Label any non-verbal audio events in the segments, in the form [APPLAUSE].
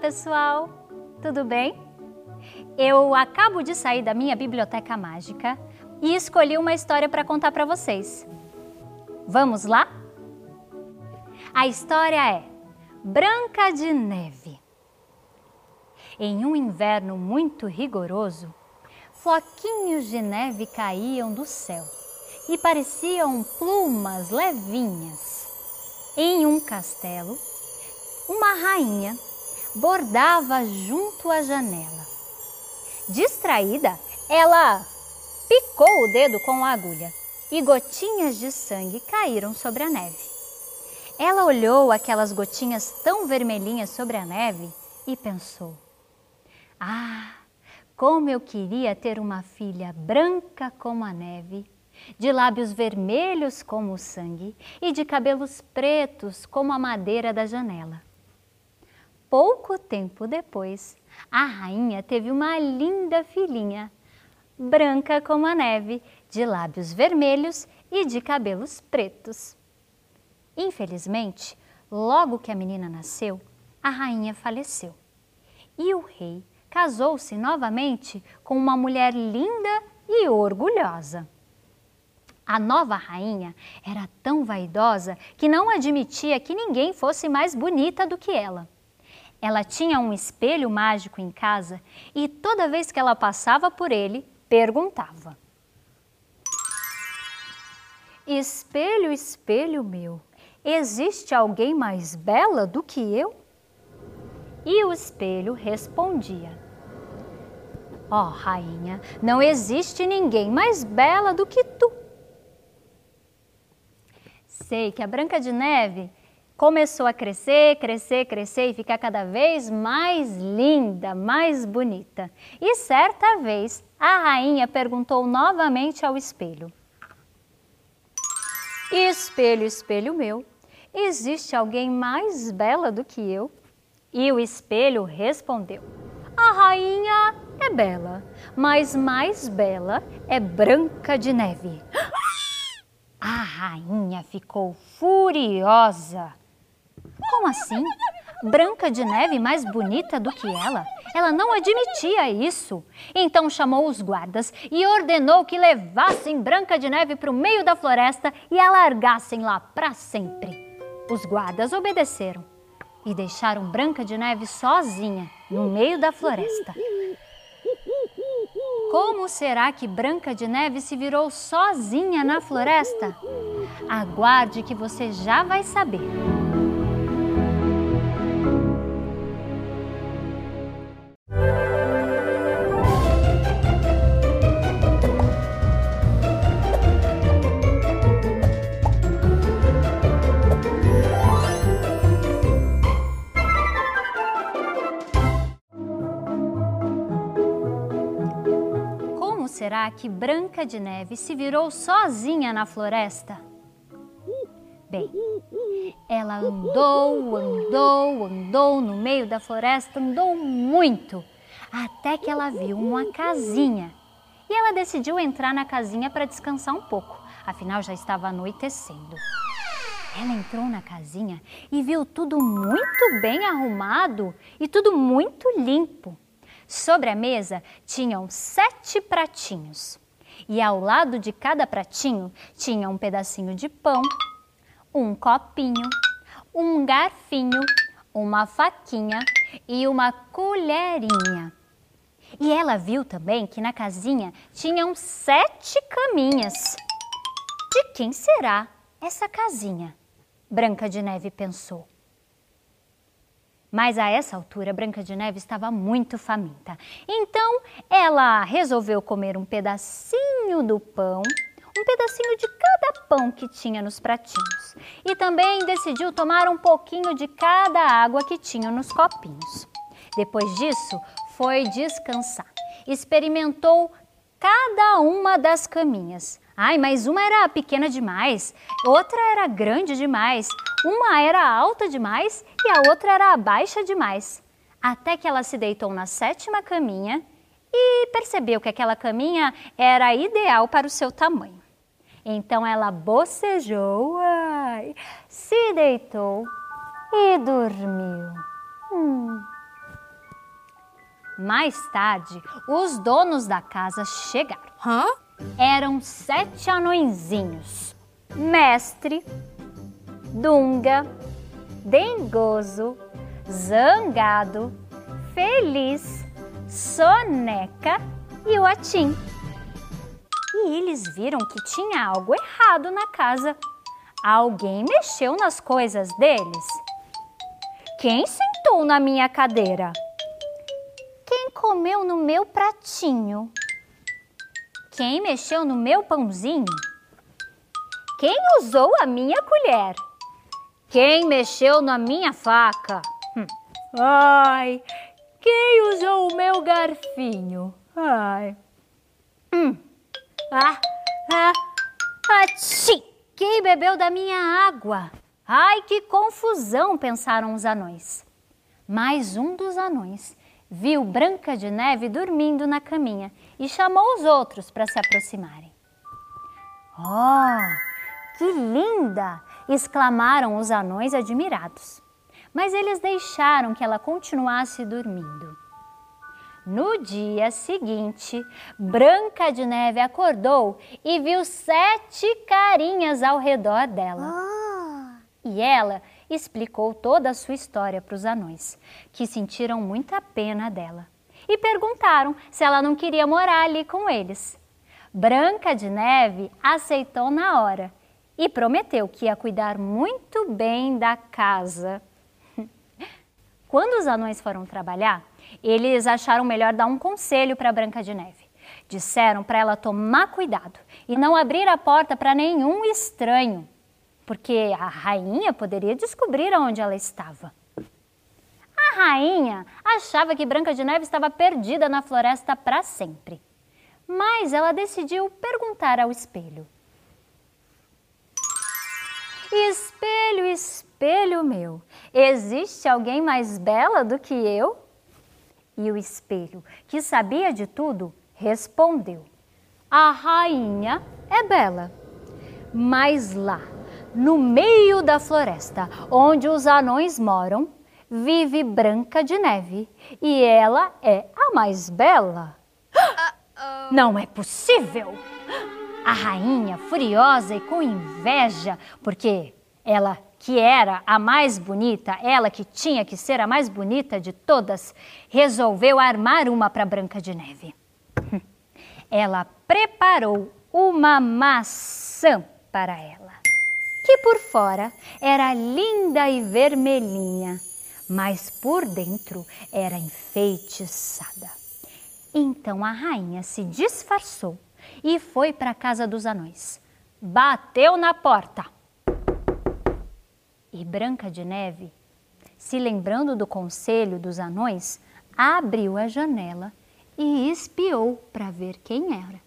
Pessoal! Tudo bem? Eu acabo de sair da minha biblioteca mágica e escolhi uma história para contar para vocês. Vamos lá? A história é Branca de Neve. Em um inverno muito rigoroso, floquinhos de neve caíam do céu e pareciam plumas levinhas. Em um castelo, uma rainha bordava junto à janela. Distraída, ela picou o dedo com a agulha e gotinhas de sangue caíram sobre a neve. Ela olhou aquelas gotinhas tão vermelhinhas sobre a neve e pensou: Ah, como eu queria ter uma filha branca como a neve, de lábios vermelhos como o sangue e de cabelos pretos como a madeira da janela. Pouco tempo depois, a rainha teve uma linda filhinha, branca como a neve, de lábios vermelhos e de cabelos pretos. Infelizmente, logo que a menina nasceu, a rainha faleceu. E o rei casou-se novamente com uma mulher linda e orgulhosa. A nova rainha era tão vaidosa que não admitia que ninguém fosse mais bonita do que ela. Ela tinha um espelho mágico em casa e toda vez que ela passava por ele, perguntava: Espelho, espelho meu, existe alguém mais bela do que eu? E o espelho respondia: Ó oh, rainha, não existe ninguém mais bela do que tu. Sei que a Branca de Neve começou a crescer, crescer, crescer e ficar cada vez mais linda, mais bonita. E certa vez a rainha perguntou novamente ao espelho: Espelho, espelho meu, existe alguém mais bela do que eu? E o espelho respondeu: A rainha é bela, mas mais bela é Branca de Neve. [GASPS] A rainha ficou furiosa como assim? Branca de Neve mais bonita do que ela? Ela não admitia isso. Então chamou os guardas e ordenou que levassem Branca de Neve para o meio da floresta e a largassem lá para sempre. Os guardas obedeceram e deixaram Branca de Neve sozinha no meio da floresta. Como será que Branca de Neve se virou sozinha na floresta? Aguarde que você já vai saber. Será que Branca de Neve se virou sozinha na floresta? Bem, ela andou, andou, andou no meio da floresta, andou muito, até que ela viu uma casinha. E ela decidiu entrar na casinha para descansar um pouco, afinal já estava anoitecendo. Ela entrou na casinha e viu tudo muito bem arrumado e tudo muito limpo. Sobre a mesa tinham sete pratinhos e ao lado de cada pratinho tinha um pedacinho de pão, um copinho, um garfinho, uma faquinha e uma colherinha. E ela viu também que na casinha tinham sete caminhas. De quem será essa casinha? Branca de Neve pensou. Mas a essa altura, Branca de Neve estava muito faminta. Então, ela resolveu comer um pedacinho do pão, um pedacinho de cada pão que tinha nos pratinhos. E também decidiu tomar um pouquinho de cada água que tinha nos copinhos. Depois disso, foi descansar. Experimentou cada uma das caminhas. Ai, mas uma era pequena demais, outra era grande demais, uma era alta demais e a outra era baixa demais. Até que ela se deitou na sétima caminha e percebeu que aquela caminha era ideal para o seu tamanho. Então ela bocejou, ai, se deitou e dormiu. Hum. Mais tarde, os donos da casa chegaram. Hã? Eram sete anõezinhos: Mestre, Dunga, Dengoso, Zangado, Feliz, Soneca e o Atim. E eles viram que tinha algo errado na casa. Alguém mexeu nas coisas deles. Quem sentou na minha cadeira? Quem comeu no meu pratinho? Quem mexeu no meu pãozinho? Quem usou a minha colher? Quem mexeu na minha faca? Hum. Ai, quem usou o meu garfinho? Ai. Hum. Ah, ah, ati! Quem bebeu da minha água? Ai, que confusão, pensaram os anões. Mas um dos anões viu Branca de Neve dormindo na caminha e chamou os outros para se aproximarem. Oh, que linda! exclamaram os anões admirados. Mas eles deixaram que ela continuasse dormindo. No dia seguinte, Branca de Neve acordou e viu sete carinhas ao redor dela. Ah. E ela explicou toda a sua história para os anões, que sentiram muita pena dela e perguntaram se ela não queria morar ali com eles. Branca de Neve aceitou na hora e prometeu que ia cuidar muito bem da casa. [LAUGHS] Quando os anões foram trabalhar, eles acharam melhor dar um conselho para Branca de Neve. Disseram para ela tomar cuidado e não abrir a porta para nenhum estranho porque a rainha poderia descobrir onde ela estava. A rainha achava que Branca de Neve estava perdida na floresta para sempre, mas ela decidiu perguntar ao espelho: Espelho, espelho meu, existe alguém mais bela do que eu? E o espelho, que sabia de tudo, respondeu: A rainha é bela, mas lá no meio da floresta, onde os anões moram, vive Branca de Neve e ela é a mais bela. Não é possível! A rainha, furiosa e com inveja, porque ela que era a mais bonita, ela que tinha que ser a mais bonita de todas, resolveu armar uma para Branca de Neve. Ela preparou uma maçã para ela que por fora era linda e vermelhinha, mas por dentro era enfeitiçada. Então a rainha se disfarçou e foi para a casa dos anões. Bateu na porta. E Branca de Neve, se lembrando do conselho dos anões, abriu a janela e espiou para ver quem era.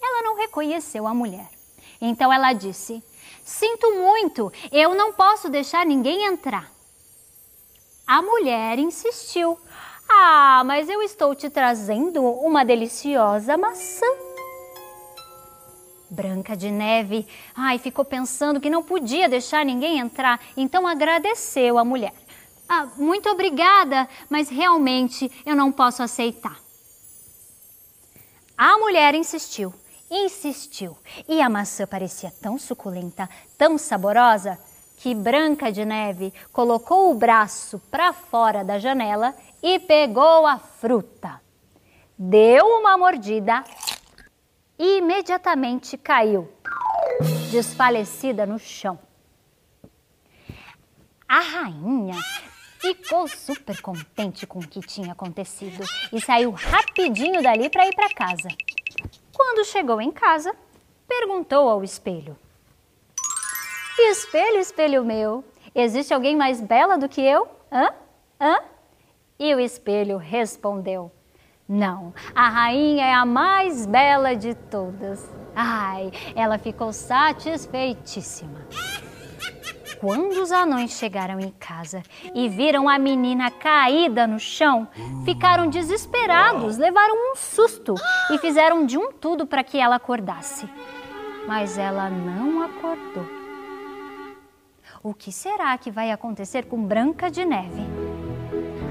Ela não reconheceu a mulher. Então ela disse: Sinto muito, eu não posso deixar ninguém entrar. A mulher insistiu. Ah, mas eu estou te trazendo uma deliciosa maçã. Branca de Neve, ai, ficou pensando que não podia deixar ninguém entrar, então agradeceu a mulher. Ah, muito obrigada, mas realmente eu não posso aceitar. A mulher insistiu insistiu e a maçã parecia tão suculenta, tão saborosa, que Branca de Neve colocou o braço para fora da janela e pegou a fruta. Deu uma mordida e imediatamente caiu, desfalecida no chão. A rainha ficou super contente com o que tinha acontecido e saiu rapidinho dali para ir para casa. Quando chegou em casa, perguntou ao espelho: Espelho, espelho meu, existe alguém mais bela do que eu? Hã? Hã? E o espelho respondeu: Não, a rainha é a mais bela de todas. Ai, ela ficou satisfeitíssima. Quando os anões chegaram em casa e viram a menina caída no chão, ficaram desesperados, levaram um susto e fizeram de um tudo para que ela acordasse. Mas ela não acordou. O que será que vai acontecer com Branca de Neve?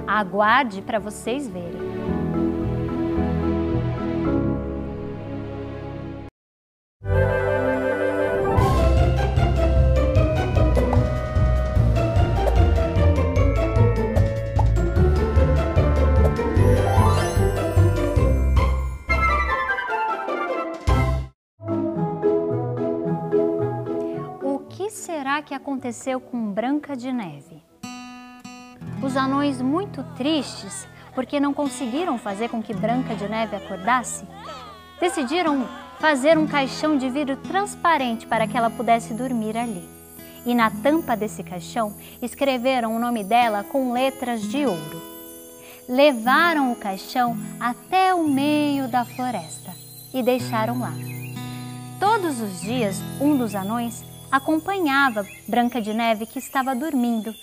Aguarde para vocês verem. Que aconteceu com Branca de Neve. Os anões, muito tristes porque não conseguiram fazer com que Branca de Neve acordasse, decidiram fazer um caixão de vidro transparente para que ela pudesse dormir ali. E na tampa desse caixão escreveram o nome dela com letras de ouro. Levaram o caixão até o meio da floresta e deixaram lá. Todos os dias, um dos anões acompanhava Branca de Neve que estava dormindo,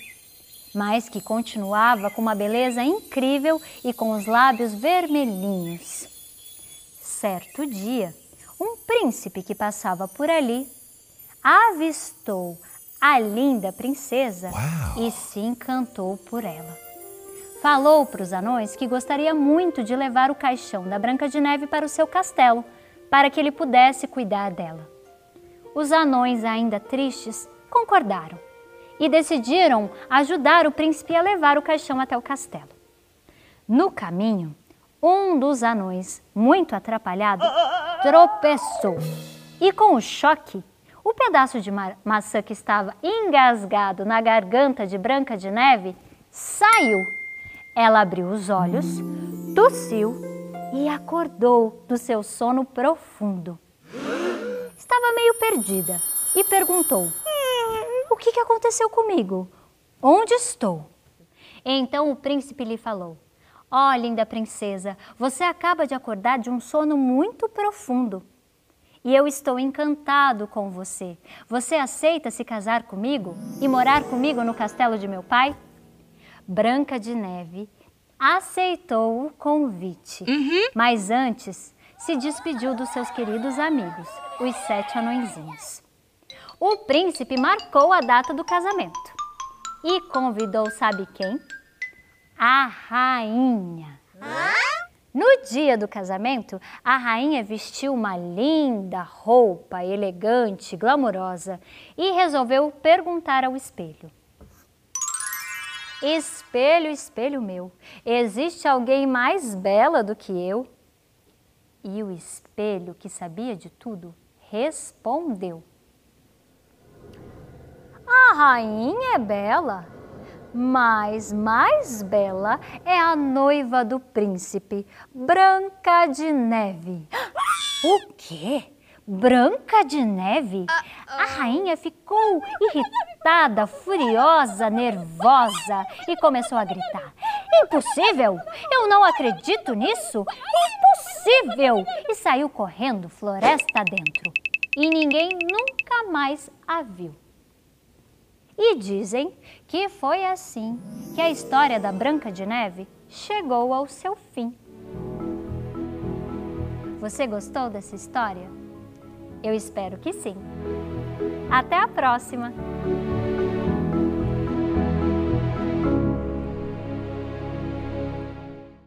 mas que continuava com uma beleza incrível e com os lábios vermelhinhos. Certo dia, um príncipe que passava por ali avistou a linda princesa Uau. e se encantou por ela. Falou para os anões que gostaria muito de levar o caixão da Branca de Neve para o seu castelo, para que ele pudesse cuidar dela. Os anões, ainda tristes, concordaram e decidiram ajudar o príncipe a levar o caixão até o castelo. No caminho, um dos anões, muito atrapalhado, tropeçou e, com o choque, o pedaço de ma maçã que estava engasgado na garganta de Branca de Neve saiu. Ela abriu os olhos, tossiu e acordou do seu sono profundo. Estava meio perdida e perguntou: O que, que aconteceu comigo? Onde estou? Então o príncipe lhe falou: Ó oh, linda princesa, você acaba de acordar de um sono muito profundo. E eu estou encantado com você. Você aceita se casar comigo e morar comigo no castelo de meu pai? Branca de Neve aceitou o convite, uhum. mas antes se despediu dos seus queridos amigos, os sete anõezinhos. O príncipe marcou a data do casamento e convidou, sabe quem? A rainha. No dia do casamento, a rainha vestiu uma linda roupa elegante, glamourosa e resolveu perguntar ao espelho: Espelho, espelho meu, existe alguém mais bela do que eu? E o espelho, que sabia de tudo, respondeu: A rainha é bela, mas mais bela é a noiva do príncipe, Branca de Neve. [GASPS] O quê? Branca de Neve? A rainha ficou irritada, furiosa, nervosa e começou a gritar. Impossível! Eu não acredito nisso! Impossível! E saiu correndo floresta dentro. E ninguém nunca mais a viu. E dizem que foi assim que a história da Branca de Neve chegou ao seu fim. Você gostou dessa história? Eu espero que sim. Até a próxima!